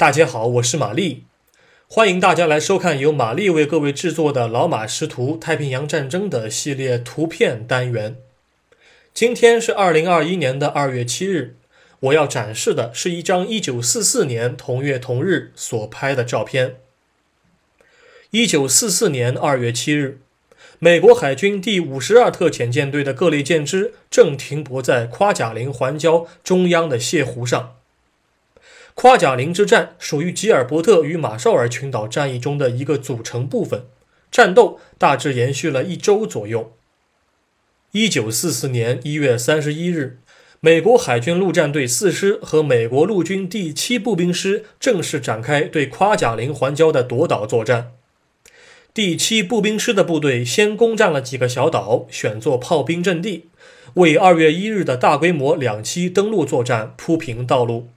大家好，我是玛丽，欢迎大家来收看由玛丽为各位制作的《老马识图：太平洋战争》的系列图片单元。今天是二零二一年的二月七日，我要展示的是一张一九四四年同月同日所拍的照片。一九四四年二月七日。美国海军第五十二特遣舰队的各类舰只正停泊在夸贾林环礁中央的泻湖上。夸贾林之战属于吉尔伯特与马绍尔群岛战役中的一个组成部分，战斗大致延续了一周左右。一九四四年一月三十一日，美国海军陆战队四师和美国陆军第七步兵师正式展开对夸贾林环礁的夺岛作战。第七步兵师的部队先攻占了几个小岛，选作炮兵阵地，为二月一日的大规模两栖登陆作战铺平道路。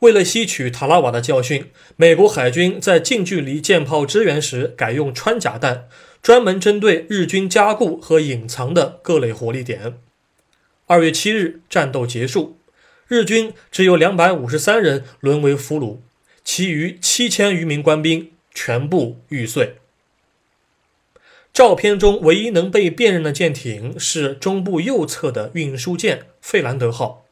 为了吸取塔拉瓦的教训，美国海军在近距离舰炮支援时改用穿甲弹，专门针对日军加固和隐藏的各类火力点。二月七日，战斗结束，日军只有两百五十三人沦为俘虏，其余七千余名官兵全部玉碎。照片中唯一能被辨认的舰艇是中部右侧的运输舰“费兰德号”，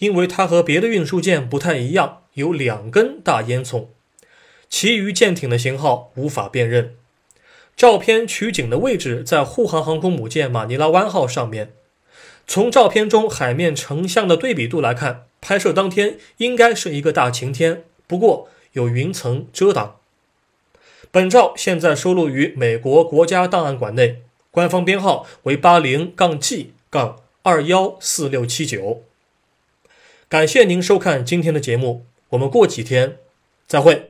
因为它和别的运输舰不太一样，有两根大烟囱。其余舰艇的型号无法辨认。照片取景的位置在护航航空母舰“马尼拉湾号”上面。从照片中海面成像的对比度来看，拍摄当天应该是一个大晴天，不过有云层遮挡。本照现在收录于美国国家档案馆内，官方编号为八零杠 G 杠二幺四六七九。感谢您收看今天的节目，我们过几天再会。